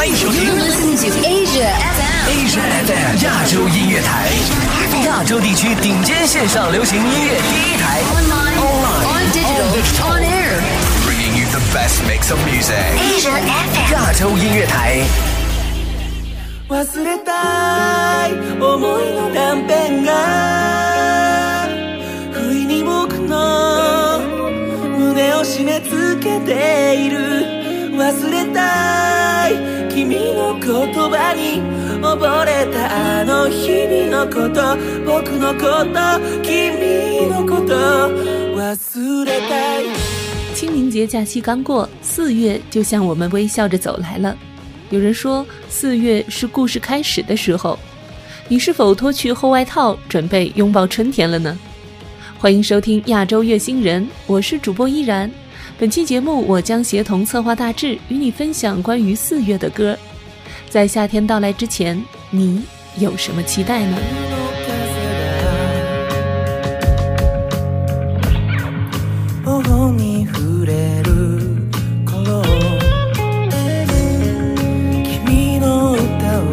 欢迎收听 Asia FM. Asia FM 亚洲音乐台，亚洲地区顶尖线上流行音乐第一台 Online, Online, on digital, on air. bringing you the best mix of music。 Asia FM. 亚洲音乐台，忘れたい思いの断片が不意に僕の胸を締め付けている忘れたい君の言 葉に溺れたあの日々のこと僕のこと君のこと忘れたい清明节假期刚过，四月就向我们微笑着走来了。有人说，四月是故事开始的时候。你是否脱去厚外套，准备拥抱春天了呢？欢迎收听亚洲乐星人，我是主播依然。本期节目，我将协同策划大志与你分享关于四月的歌。 在夏天到来之前，你有什么期待呢？頬に触れる頃君の歌を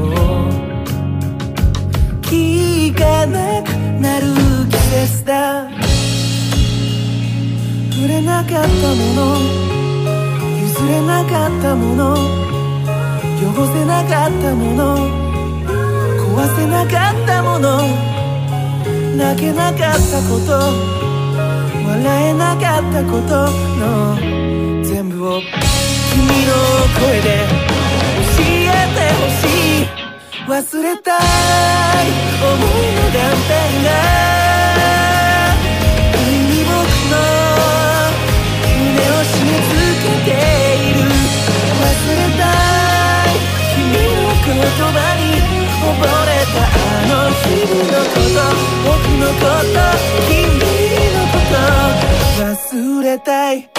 聞かなくなる季節だ触れなかったもの譲れなかったもの 汚せなかったもの。壊せなかったもの。泣けなかったこと。笑えなかったこと。の。全部を君の声で教えてほしい。忘れたい。思いの断片が忘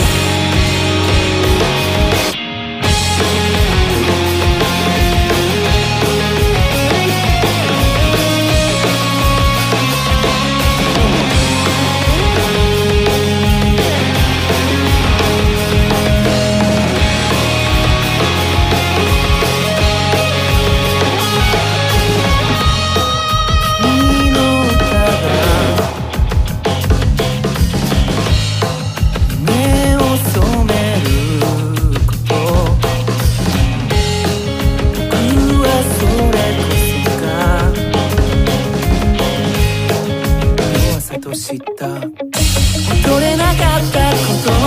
弱さと知った。取れなかったことも。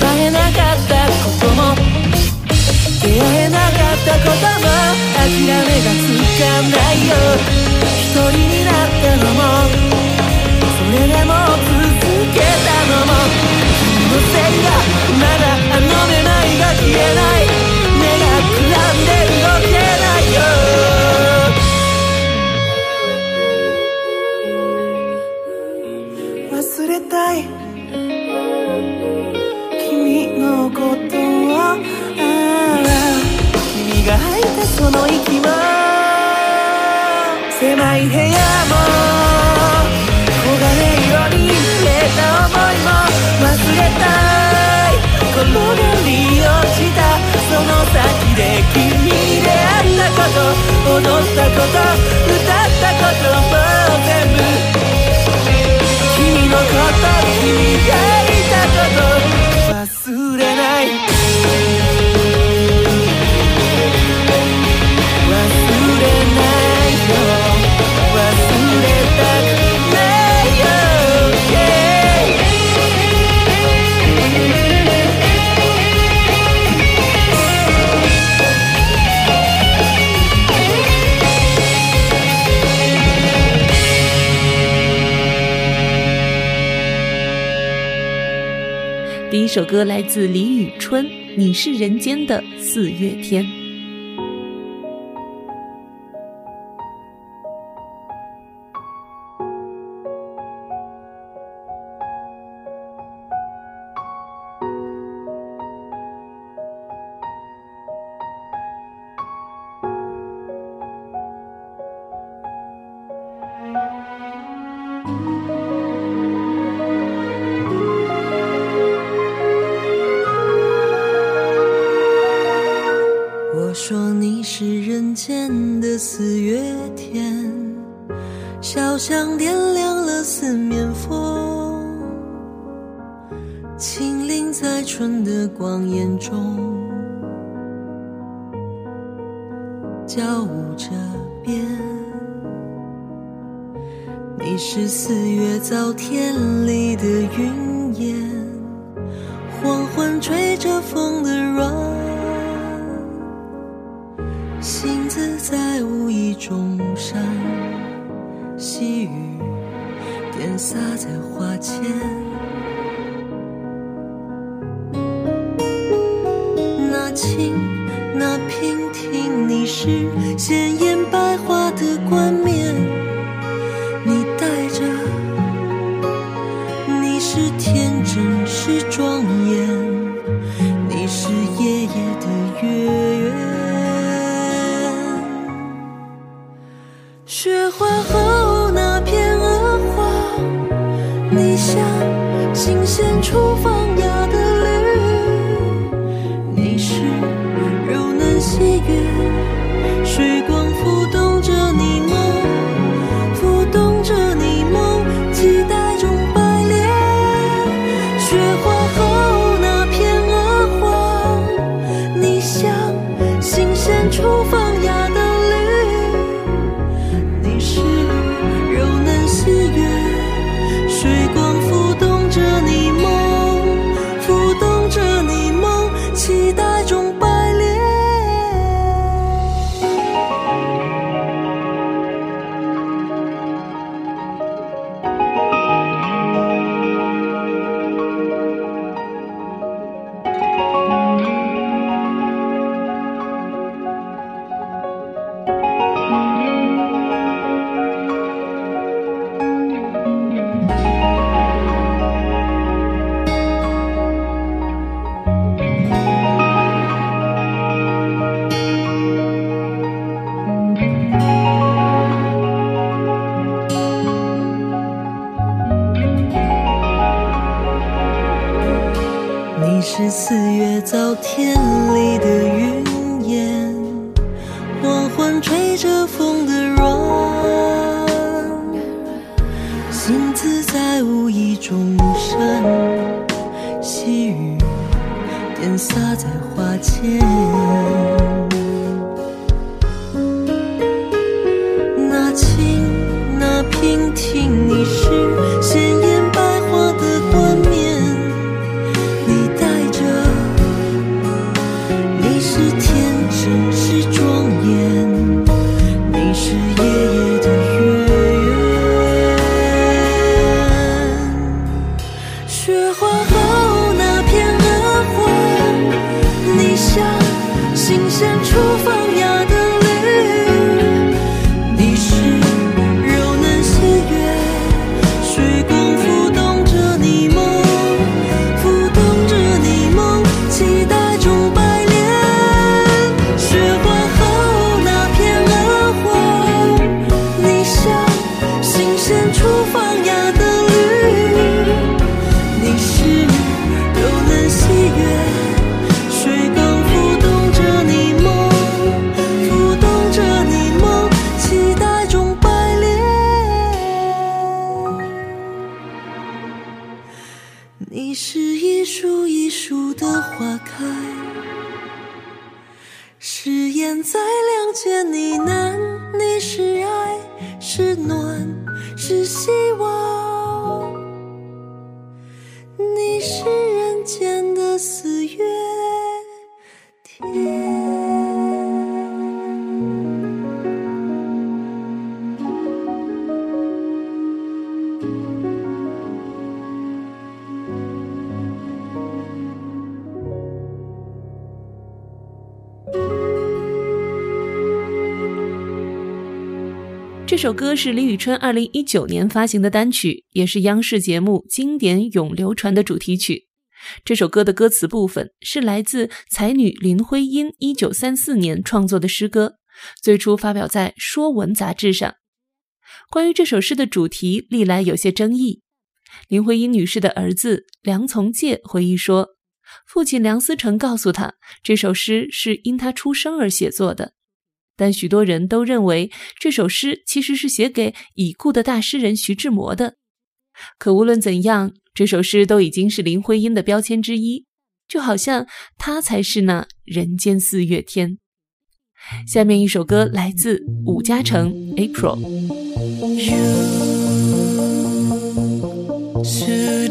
耐えなかったことも。出会えなかったことも。諦めがつかないよ。一人になったのも。ったこと首歌来自李宇春，《你是人间的四月天》。像点亮了四面风，轻灵在春的光眼中，交舞着边。你是四月早天点洒在花前。那轻，那娉婷，你是鲜艳这首歌是李宇春二零一九年发行的单曲，也是央视节目《经典永流传》的主题曲。这首歌的歌词部分是来自才女林徽因一九三四年创作的诗歌，最初发表在《说文》杂志上。关于这首诗的主题，历来有些争议。林徽因女士的儿子梁从诫回忆说：“父亲梁思成告诉他，这首诗是因他出生而写作的。但许多人都认为这首诗其实是写给已故的大诗人徐志摩的。可无论怎样，这首诗都已经是林徽因的标签之一，就好像她才是那人间四月天。下面一首歌来自伍嘉成《April》。should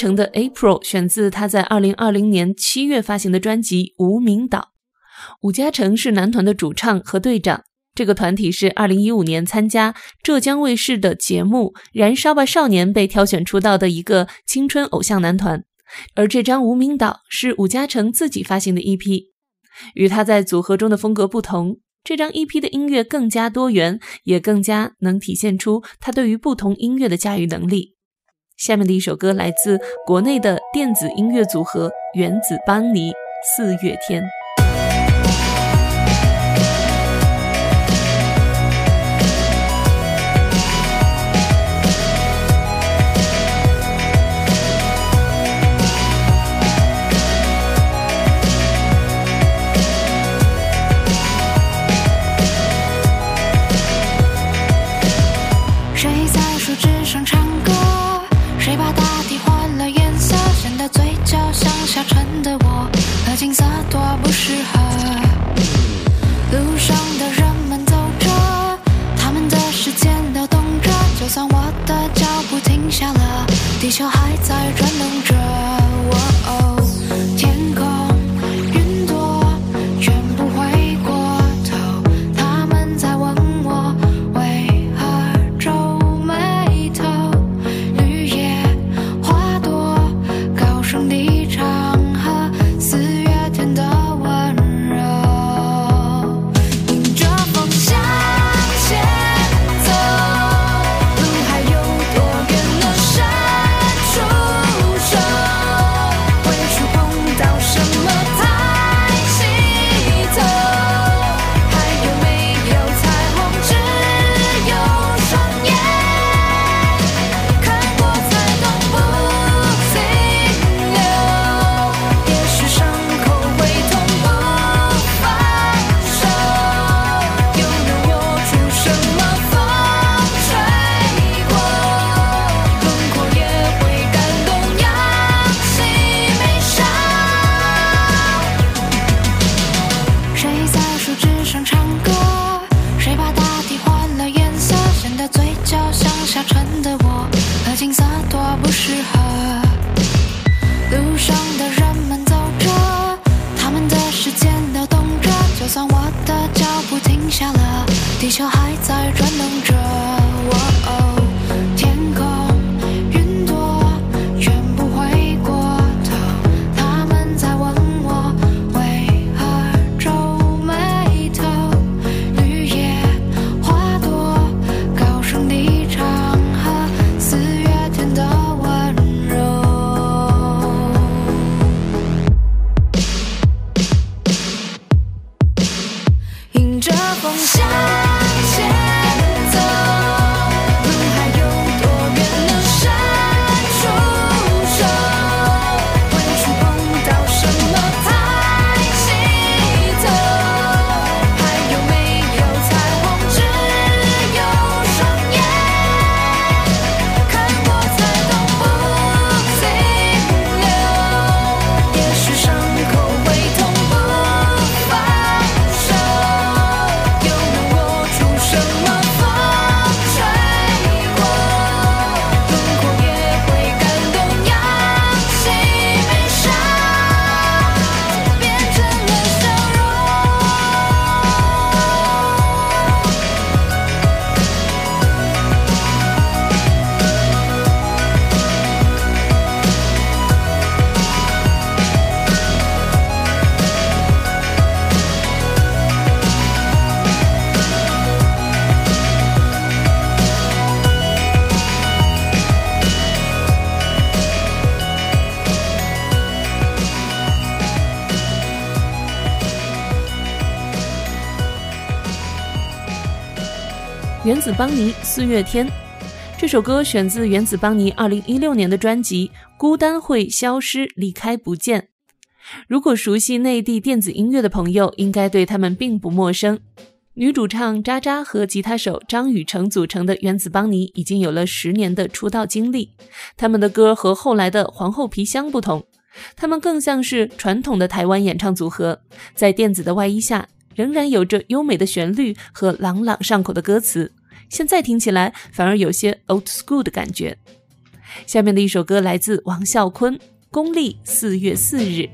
成的《April》选自他在二零二零年七月发行的专辑《无名岛》。伍嘉成是男团的主唱和队长。这个团体是二零一五年参加浙江卫视的节目《燃烧吧少年》被挑选出道的一个青春偶像男团。而这张《无名岛》是伍嘉成自己发行的 EP，与他在组合中的风格不同，这张 EP 的音乐更加多元，也更加能体现出他对于不同音乐的驾驭能力。下面的一首歌来自国内的电子音乐组合原子邦尼，《四月天》。的我，和景色多不适合。路上的人们走着，他们的时间流动着，就算我的脚步停下了，地球还在。子邦尼《四月天》。这首歌选自原子邦尼二零一六年的专辑《孤单会消失，离开不见》。如果熟悉内地电子音乐的朋友，应该对他们并不陌生。女主唱渣渣和吉他手张雨成组成的原子邦尼已经有了十年的出道经历。他们的歌和后来的皇后皮箱不同，他们更像是传统的台湾演唱组合，在电子的外衣下，仍然有着优美的旋律和朗朗上口的歌词。现在听起来反而有些 old school 的感觉。下面的一首歌来自王啸坤公历四月四日。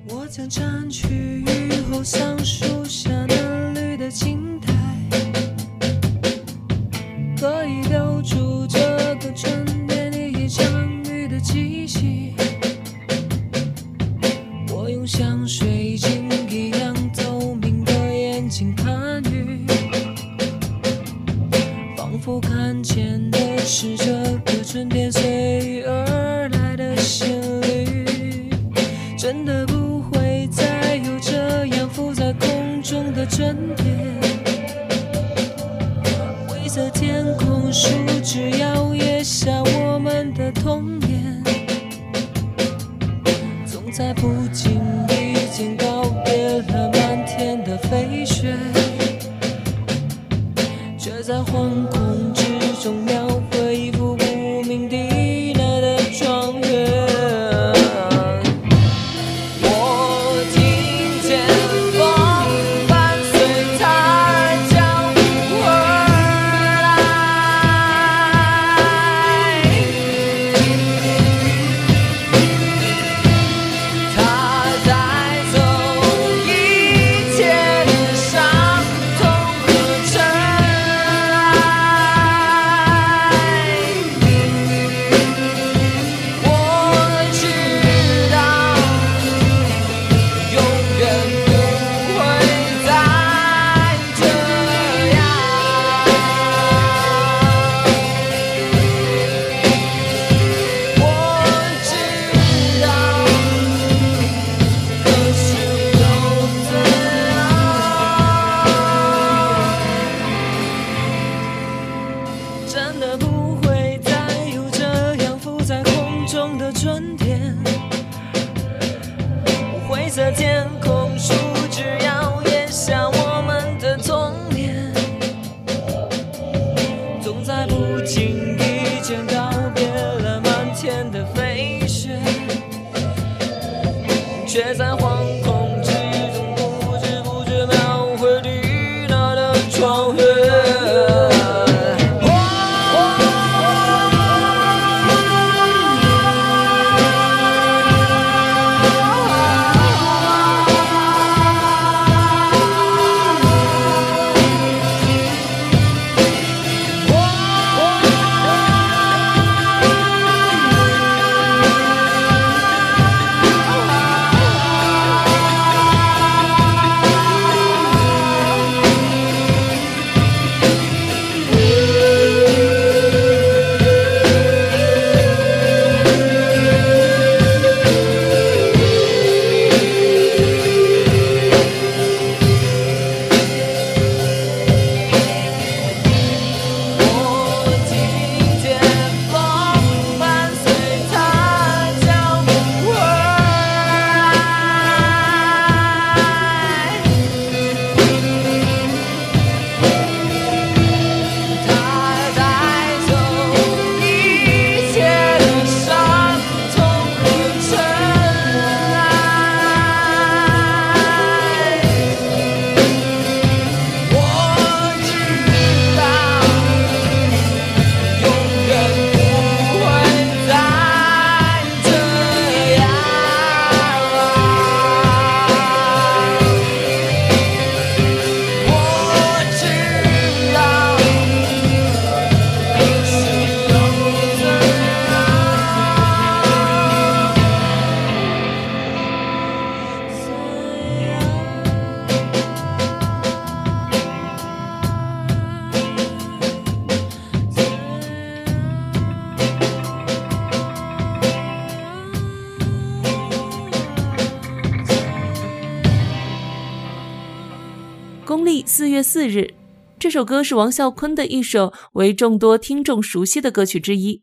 日，这首歌是王啸坤的一首为众多听众熟悉的歌曲之一。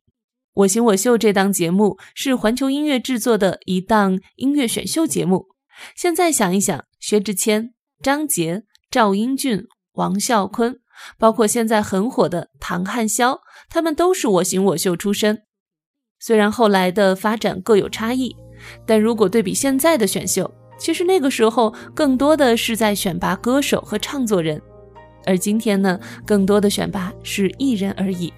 我行我秀这档节目是环球音乐制作的一档音乐选秀节目。现在想一想，薛之谦、张杰、赵英俊、王啸坤，包括现在很火的唐汉霄，他们都是我行我秀出身。虽然后来的发展各有差异，但如果对比现在的选秀，其实那个时候更多的是在选拔歌手和唱作人，而今天呢，更多的选拔是艺人而已。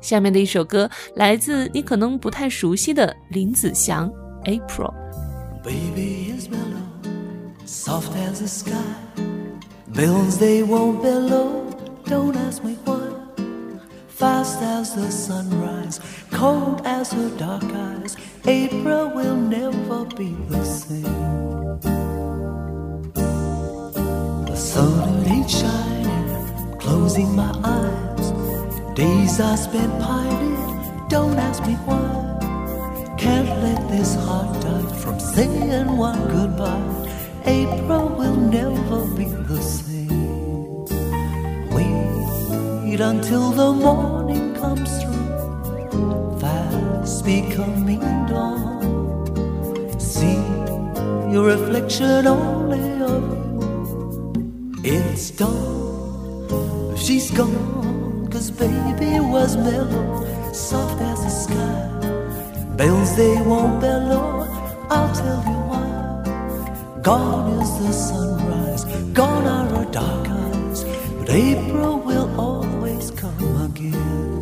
下面的一首歌来自你可能不太熟悉的林子祥《April》。 Baby is mellow, soft as the sky. Bills they won't bellow, don't ask me why. Fast as the sunrise, cold as her dark eyes. April will never be the same. The sun ain't shining, closing my eyes. Days I spent pining, don't ask me why. Can't let this heart die from saying one goodbye. April will never be the same. Wait until the morning comes through, fast becoming dawn. See your reflection only of you. It's dawn, she's gone, cause baby was mellow, soft as the sky. Bells they won't bellow, I'll tell you why. Gone is the sunrise, gone are her dark eyes, but April will always come again.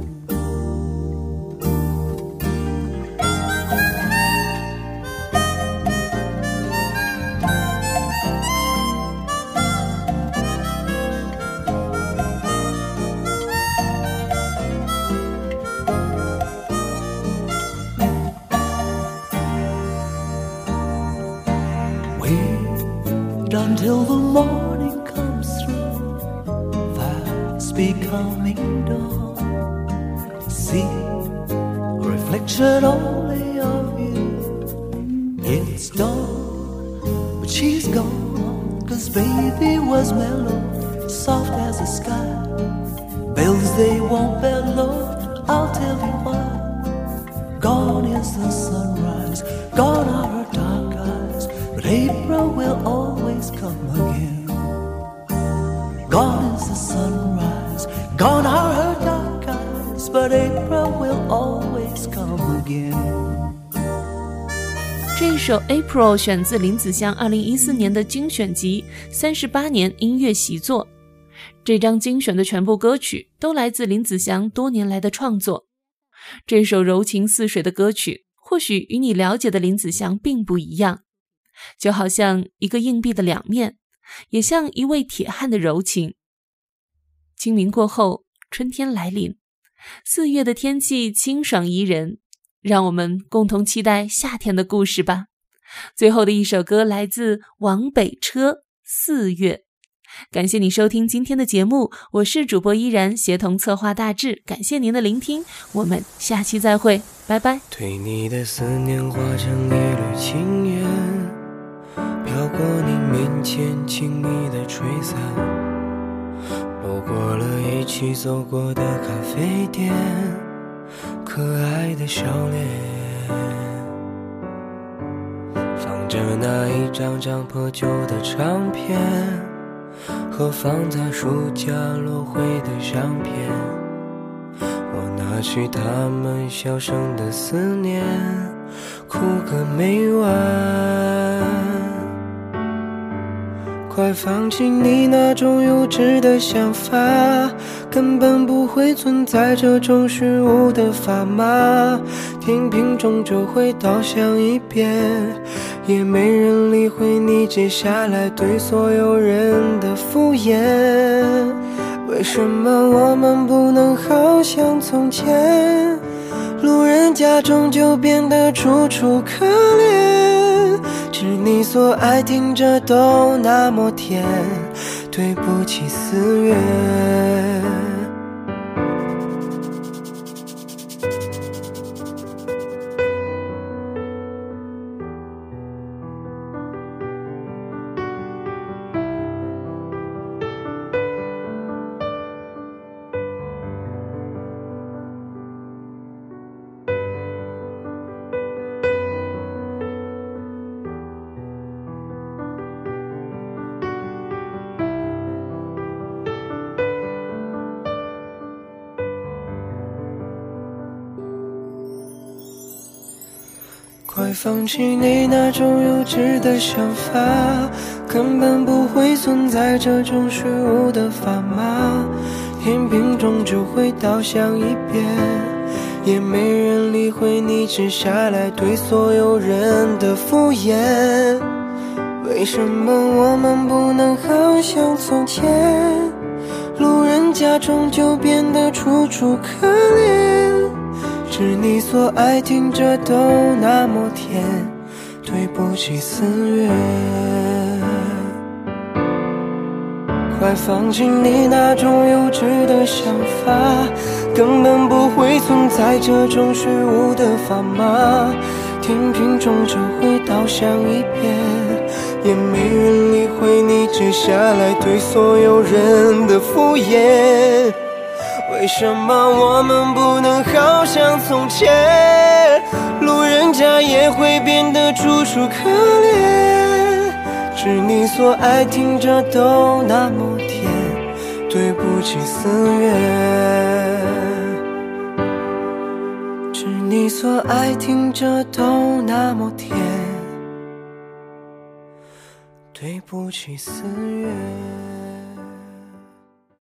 Until the《Pro》选自林子祥2014年的精选集《三十八年音乐习作》。这张精选的全部歌曲都来自林子祥多年来的创作。这首柔情似水的歌曲，或许与你了解的林子祥并不一样，就好像一个硬币的两面，也像一位铁汉的柔情。清明过后，春天来临，四月的天气清爽宜人，让我们共同期待夏天的故事吧。最后的一首歌来自王北车《四月》。感谢你收听今天的节目，我是主播依然，协同策划大致。感谢您的聆听，我们下期再会，拜拜。对你的思念化成一缕青烟，飘过你面前，轻易的吹散，路过了一起走过的咖啡店，可爱的笑脸，放着那一张张破旧的唱片。和放在书架落灰的相片，我拿去他们小声的思念，哭个没完。快放弃你那种幼稚的想法，根本不会存在这种虚无的砝码。天平终究会倒向一边，也没人理会你接下来对所有人的敷衍。为什么我们不能好像从前？路人甲终究变得楚楚可怜，是你所爱听着都那么甜，对不起四月。放弃你那种幼稚的想法，根本不会存在这种虚无的砝码，天平终究会倒向一边，也没人理会你接下来对所有人的敷衍。为什么我们不能好像从前？路人甲终究变得楚楚可怜。是你所爱，听着都那么甜。对不起，四月，快放弃你那种幼稚的想法，根本不会存在这种虚无的砝码。天平终究会倒向一边，也没人理会你接下来对所有人的敷衍。为什么我们不能好像从前？路人甲也会变得楚楚可怜。知你所爱，听着都那么甜。对不起，四月。知你所爱，听着都那么甜。对不起，四月。